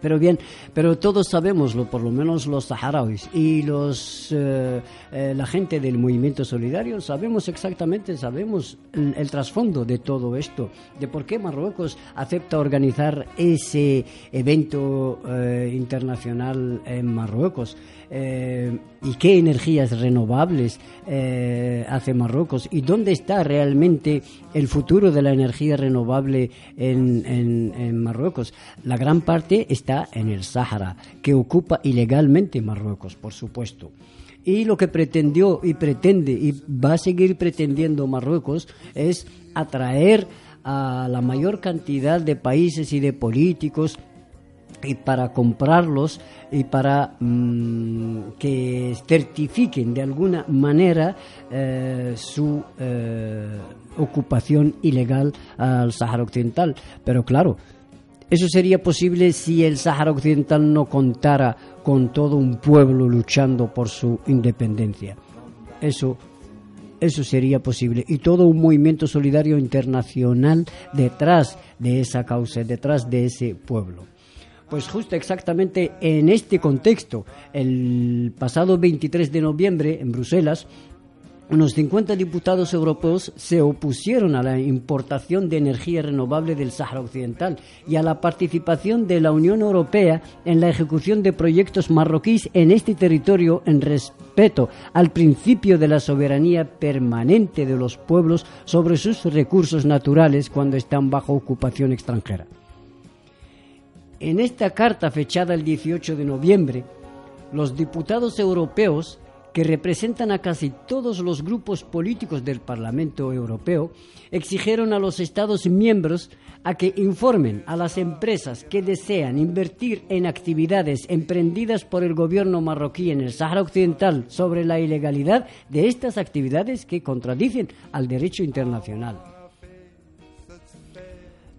Speaker 1: pero bien, pero todos sabemos, por lo menos los saharauis y los, eh, eh, la gente del movimiento solidario, sabemos exactamente, sabemos el, el trasfondo de todo esto, de por qué Marruecos acepta organizar ese evento eh, internacional en Marruecos. Eh, y qué energías renovables eh, hace Marruecos y dónde está realmente el futuro de la energía renovable en, en- en Marruecos. La gran parte está en el Sáhara, que ocupa ilegalmente Marruecos, por supuesto. Y lo que pretendió y pretende y va a seguir pretendiendo Marruecos es atraer a la mayor cantidad de países y de políticos y para comprarlos y para mm, que certifiquen de alguna manera eh, su eh, ocupación ilegal al Sáhara Occidental. Pero claro, eso sería posible si el Sáhara Occidental no contara con todo un pueblo luchando por su independencia. Eso eso sería posible. Y todo un movimiento solidario internacional detrás de esa causa, detrás de ese pueblo. Pues justo exactamente en este contexto, el pasado 23 de noviembre en Bruselas, unos 50 diputados europeos se opusieron a la importación de energía renovable del Sáhara Occidental y a la participación de la Unión Europea en la ejecución de proyectos marroquíes en este territorio en respeto al principio de la soberanía permanente de los pueblos sobre sus recursos naturales cuando están bajo ocupación extranjera. En esta carta fechada el 18 de noviembre, los diputados europeos, que representan a casi todos los grupos políticos del Parlamento Europeo, exigieron a los Estados miembros a que informen a las empresas que desean invertir en actividades emprendidas por el gobierno marroquí en el Sáhara Occidental sobre la ilegalidad de estas actividades que contradicen al derecho internacional.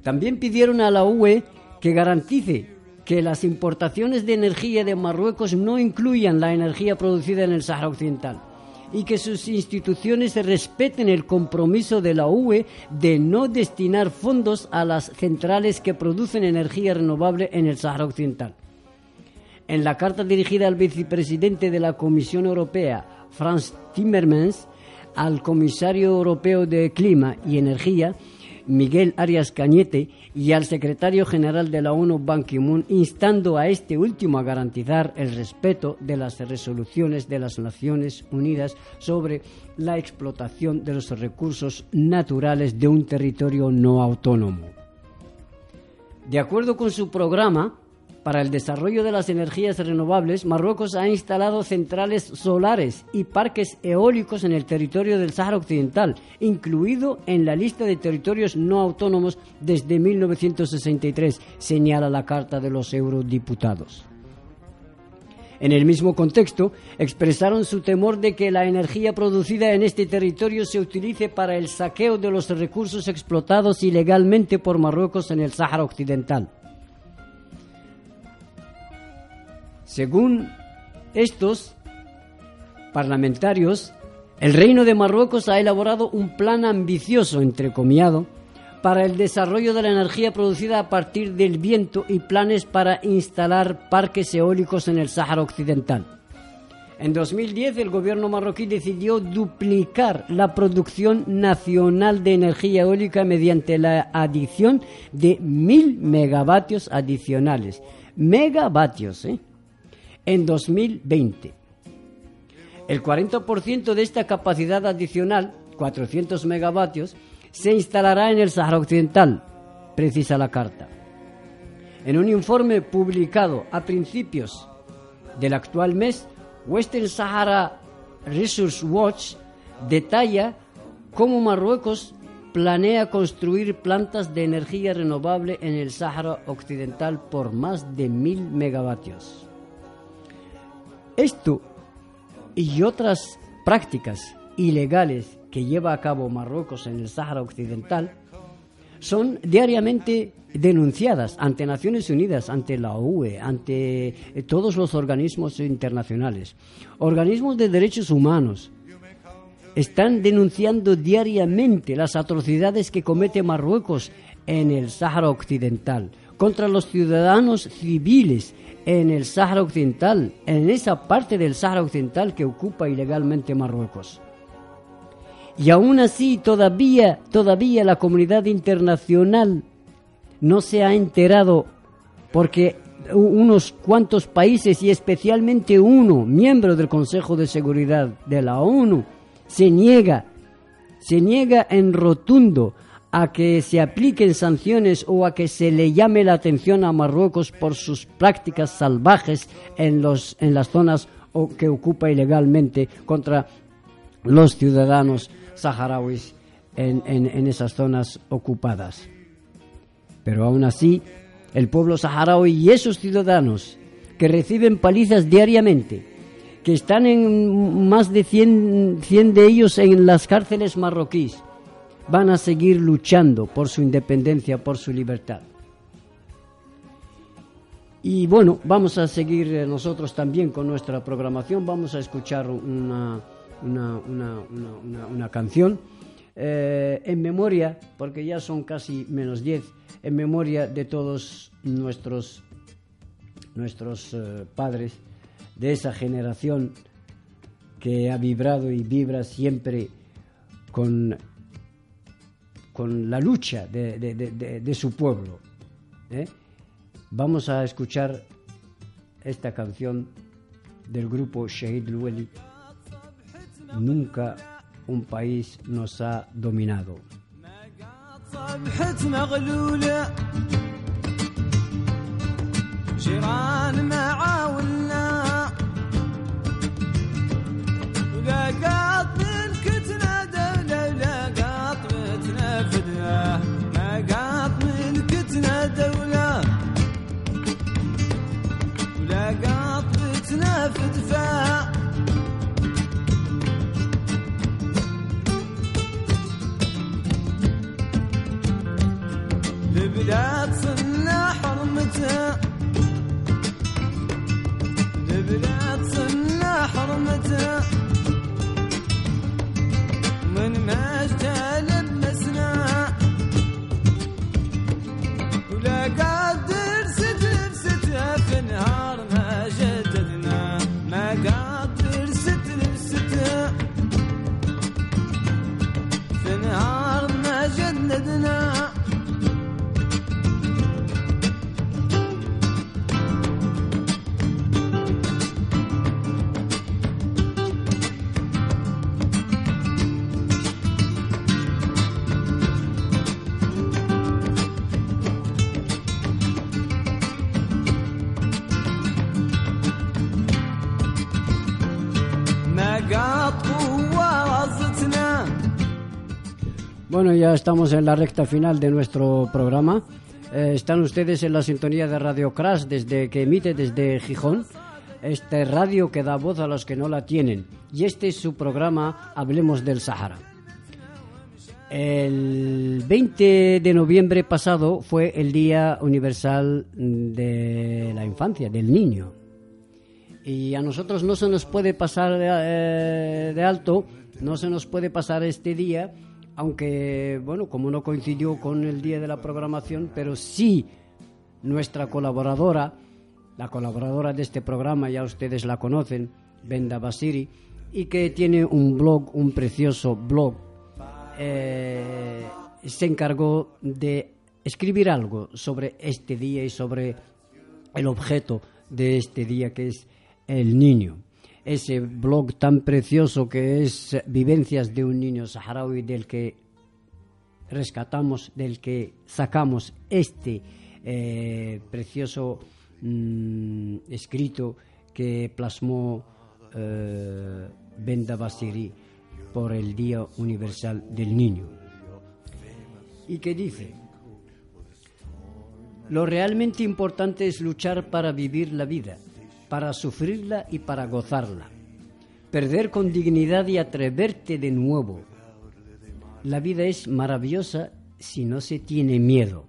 Speaker 1: También pidieron a la UE que garantice que las importaciones de energía de Marruecos no incluyan la energía producida en el Sáhara Occidental y que sus instituciones respeten el compromiso de la UE de no destinar fondos a las centrales que producen energía renovable en el Sáhara Occidental. En la carta dirigida al vicepresidente de la Comisión Europea, Franz Timmermans, al comisario europeo de Clima y Energía, Miguel Arias Cañete, y al secretario general de la ONU, Ban Ki-moon, instando a este último a garantizar el respeto de las resoluciones de las Naciones Unidas sobre la explotación de los recursos naturales de un territorio no autónomo. De acuerdo con su programa, para el desarrollo de las energías renovables, Marruecos ha instalado centrales solares y parques eólicos en el territorio del Sáhara Occidental, incluido en la lista de territorios no autónomos desde 1963, señala la Carta de los Eurodiputados. En el mismo contexto, expresaron su temor de que la energía producida en este territorio se utilice para el saqueo de los recursos explotados ilegalmente por Marruecos en el Sáhara Occidental. Según estos parlamentarios, El Reino de Marruecos ha elaborado un plan ambicioso, entrecomillado, para el desarrollo de la energía producida a partir del viento y planes para instalar parques eólicos en el Sáhara Occidental. En 2010 el gobierno marroquí decidió duplicar la producción nacional de energía eólica mediante la adición de mil megavatios adicionales. Megavatios, ¿eh? En 2020. El 40% de esta capacidad adicional, 400 megavatios, se instalará en el Sahara Occidental, precisa la carta. En un informe publicado a principios del actual mes, Western Sahara Resource Watch detalla cómo Marruecos planea construir plantas de energía renovable en el Sáhara Occidental por más de mil megavatios. Esto y otras prácticas ilegales que lleva a cabo Marruecos en el Sáhara Occidental son diariamente denunciadas ante Naciones Unidas, ante la UE, ante todos los organismos internacionales. Organismos de derechos humanos están denunciando diariamente las atrocidades que comete Marruecos en el Sáhara Occidental, contra los ciudadanos civiles en el Sáhara Occidental, en esa parte del Sáhara Occidental que ocupa ilegalmente Marruecos. Y aún así todavía, todavía la comunidad internacional no se ha enterado porque unos cuantos países y especialmente uno, miembro del Consejo de Seguridad de la ONU, se niega, se niega en rotundo a que se apliquen sanciones o a que se le llame la atención a Marruecos por sus prácticas salvajes en, los, en las zonas que ocupa ilegalmente contra los ciudadanos saharauis en, en, esas zonas ocupadas. Pero aún así, el pueblo saharaui y esos ciudadanos que reciben palizas diariamente, que están en más de 100, 100 de ellos en las cárceles marroquíes, van a seguir luchando por su independencia, por su libertad. Y bueno, vamos a seguir eh, nosotros también con nuestra programación, vamos a escuchar una, una, una, una, canción eh, en memoria, porque ya son casi menos 10, en memoria de todos nuestros, nuestros eh, padres, de esa generación que ha vibrado y vibra siempre con, con la lucha de, de, de, de su pueblo. ¿eh? Vamos a escuchar esta canción del grupo Shahid Lueli nunca un país nos ha dominado. جيران معاولنا ولا متنا ما قاط ملكتنا دولة. ولا قاط فدفا البلاد Bueno, ya estamos en la recta final de nuestro programa. Eh, están ustedes en la sintonía de Radio Crash desde que emite desde Gijón. Este radio que da voz a los que no la tienen. Y este es su programa Hablemos del Sahara. El 20 de noviembre pasado fue el Día Universal de la Infancia, del Niño. Y a nosotros no se nos puede pasar de, eh, de alto No se nos puede pasar este día, aunque, bueno, como no coincidió con el día de la programación, pero sí nuestra colaboradora, la colaboradora de este programa, ya ustedes la conocen, Benda Basiri, y que tiene un blog, un precioso blog, eh, se encargó de escribir algo sobre este día y sobre el objeto de este día que es el niño. Ese blog tan precioso que es Vivencias de un niño saharaui del que rescatamos, del que sacamos este eh, precioso mm, escrito que plasmó eh, Benda Basiri por el Día Universal del Niño. Y que dice, lo realmente importante es luchar para vivir la vida, para sufrirla y para gozarla. Perder con dignidad y atreverte de nuevo. La vida es maravillosa si no se tiene miedo.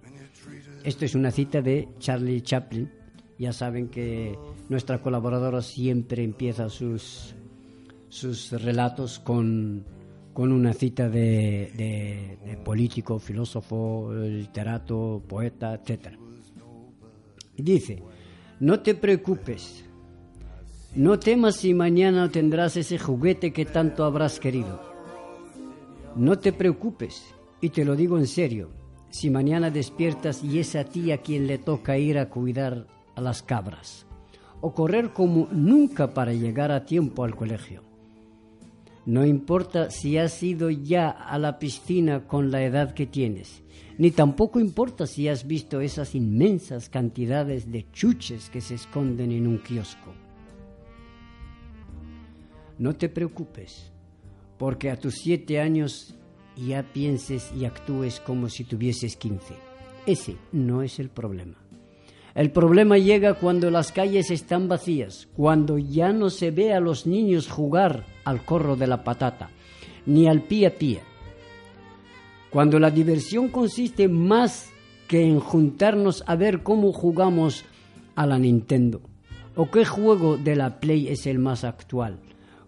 Speaker 1: Esto es una cita de Charlie Chaplin. Ya saben que nuestra colaboradora siempre empieza sus, sus relatos con, con una cita de, de, político, filósofo, literato, poeta, etcétera. Dice, no te preocupes, no temas si mañana tendrás ese juguete que tanto habrás querido. No te preocupes, y te lo digo en serio, si mañana despiertas y es a ti a quien le toca ir a cuidar a las cabras, o correr como nunca para llegar a tiempo al colegio. No importa si has ido ya a la piscina con la edad que tienes, ni tampoco importa si has visto esas inmensas cantidades de chuches que se esconden en un kiosco. No te preocupes, porque a tus siete años ya pienses y actúes como si tuvieses quince. Ese no es el problema. El problema llega cuando las calles están vacías, cuando ya no se ve a los niños jugar al corro de la patata, ni al pie a pie. Cuando la diversión consiste más que en juntarnos a ver cómo jugamos a la Nintendo, o qué juego de la Play es el más actual.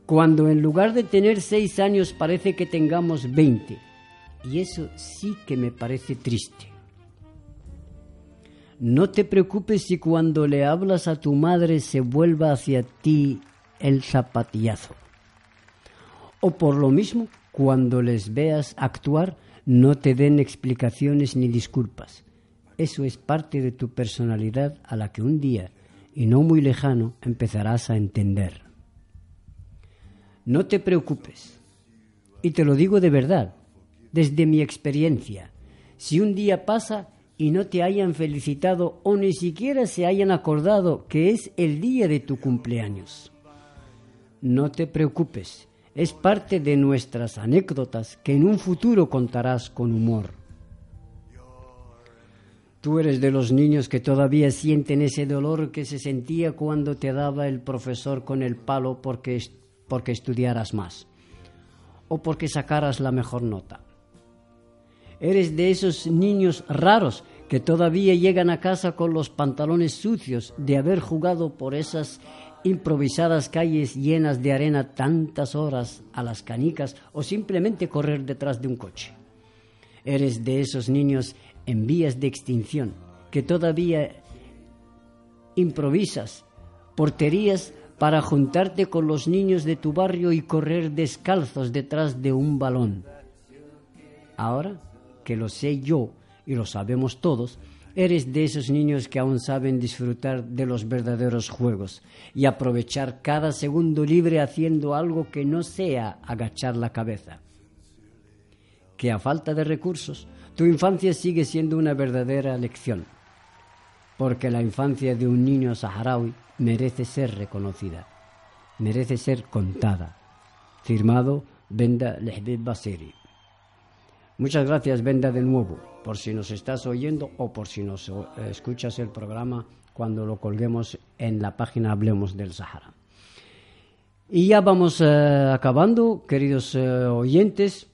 Speaker 1: Cuando en lugar de tener seis años parece que tengamos veinte. Y eso sí que me parece triste. No te preocupes si cuando le hablas a tu madre se vuelva hacia ti el zapatillazo. O por lo mismo, cuando les veas actuar, no te den explicaciones ni disculpas. Eso es parte de tu personalidad a la que un día, y no muy lejano, empezarás a entender. No te preocupes. Y te lo digo de verdad, desde mi experiencia. Si un día pasa y no te hayan felicitado o ni siquiera se hayan acordado que es el día de tu cumpleaños. No te preocupes, es parte de nuestras anécdotas que en un futuro contarás con humor. Tú eres de los niños que todavía sienten ese dolor que se sentía cuando te daba el profesor con el palo porque, porque estudiaras más o porque sacaras la mejor nota. Eres de esos niños raros que todavía llegan a casa con los pantalones sucios de haber jugado por esas improvisadas calles llenas de arena tantas horas a las canicas o simplemente correr detrás de un coche. Eres de esos niños en vías de extinción que todavía improvisas porterías para juntarte con los niños de tu barrio y correr descalzos detrás de un balón. Ahora que lo sé yo y lo sabemos todos, eres de esos niños que aún saben disfrutar de los verdaderos juegos y aprovechar cada segundo libre haciendo algo que no sea agachar la cabeza. Que a falta de recursos, tu infancia sigue siendo una verdadera lección, porque la infancia de un niño saharaui merece ser reconocida, merece ser contada. Firmado Benda Lehbib Basiri. Muchas gracias, Benda, de nuevo, por si nos estás oyendo o por si nos escuchas el programa cuando lo colguemos en la página Hablemos del Sahara. Y ya vamos eh, acabando, queridos eh, oyentes,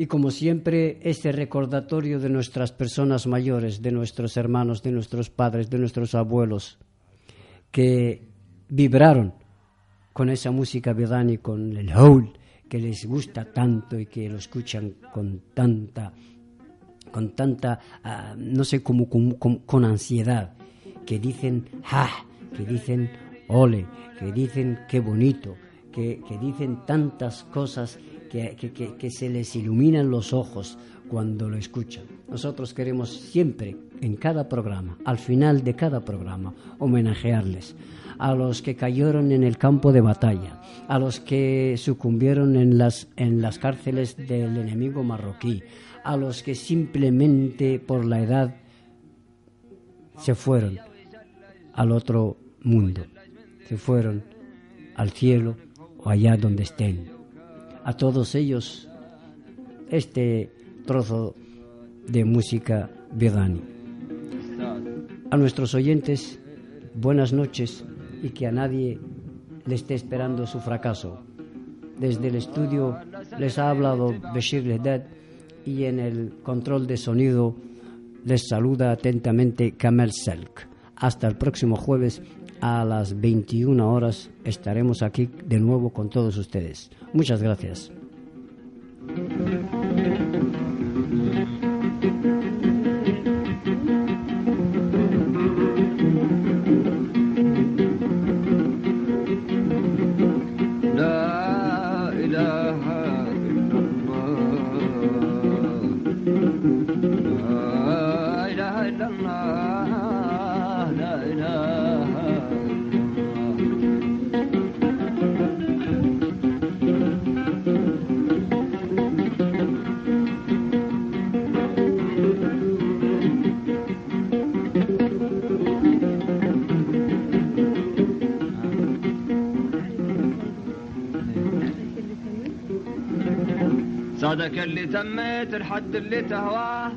Speaker 1: y como siempre, este recordatorio de nuestras personas mayores, de nuestros hermanos, de nuestros padres, de nuestros abuelos, que vibraron con esa música y con el howl que les gusta tanto y que lo escuchan con tanta, con tanta, ah, no sé, como- como- con ansiedad, que dicen, ¡ah! que dicen, ole, que dicen, qué bonito, que, dicen tantas cosas que, que- que- que se les iluminan los ojos cuando lo escuchan. Nosotros queremos siempre, en cada programa, al final de cada programa, homenajearles a los que cayeron en el campo de batalla, a los que sucumbieron en las, en las cárceles del enemigo marroquí, a los que simplemente por la edad se fueron al otro mundo, se fueron al cielo allá donde estén. A todos ellos, este trozo de música Bidani. A nuestros oyentes, buenas noches y que a nadie le esté esperando su fracaso. Desde el estudio les ha hablado Bashir Lehdad y en el control de sonido les saluda atentamente Kamel Selk. Hasta el próximo jueves a las 21 horas estaremos aquí de nuevo con todos ustedes. Muchas gracias.
Speaker 7: تميت الحد اللي تهواه.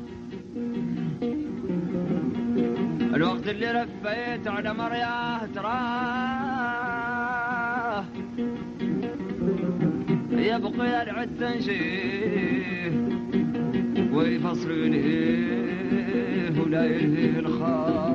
Speaker 7: الوقت اللي رفيت على مرياه تراه. يبقى العد تنشيه ويفصل ليه ولا يلهي الخاطر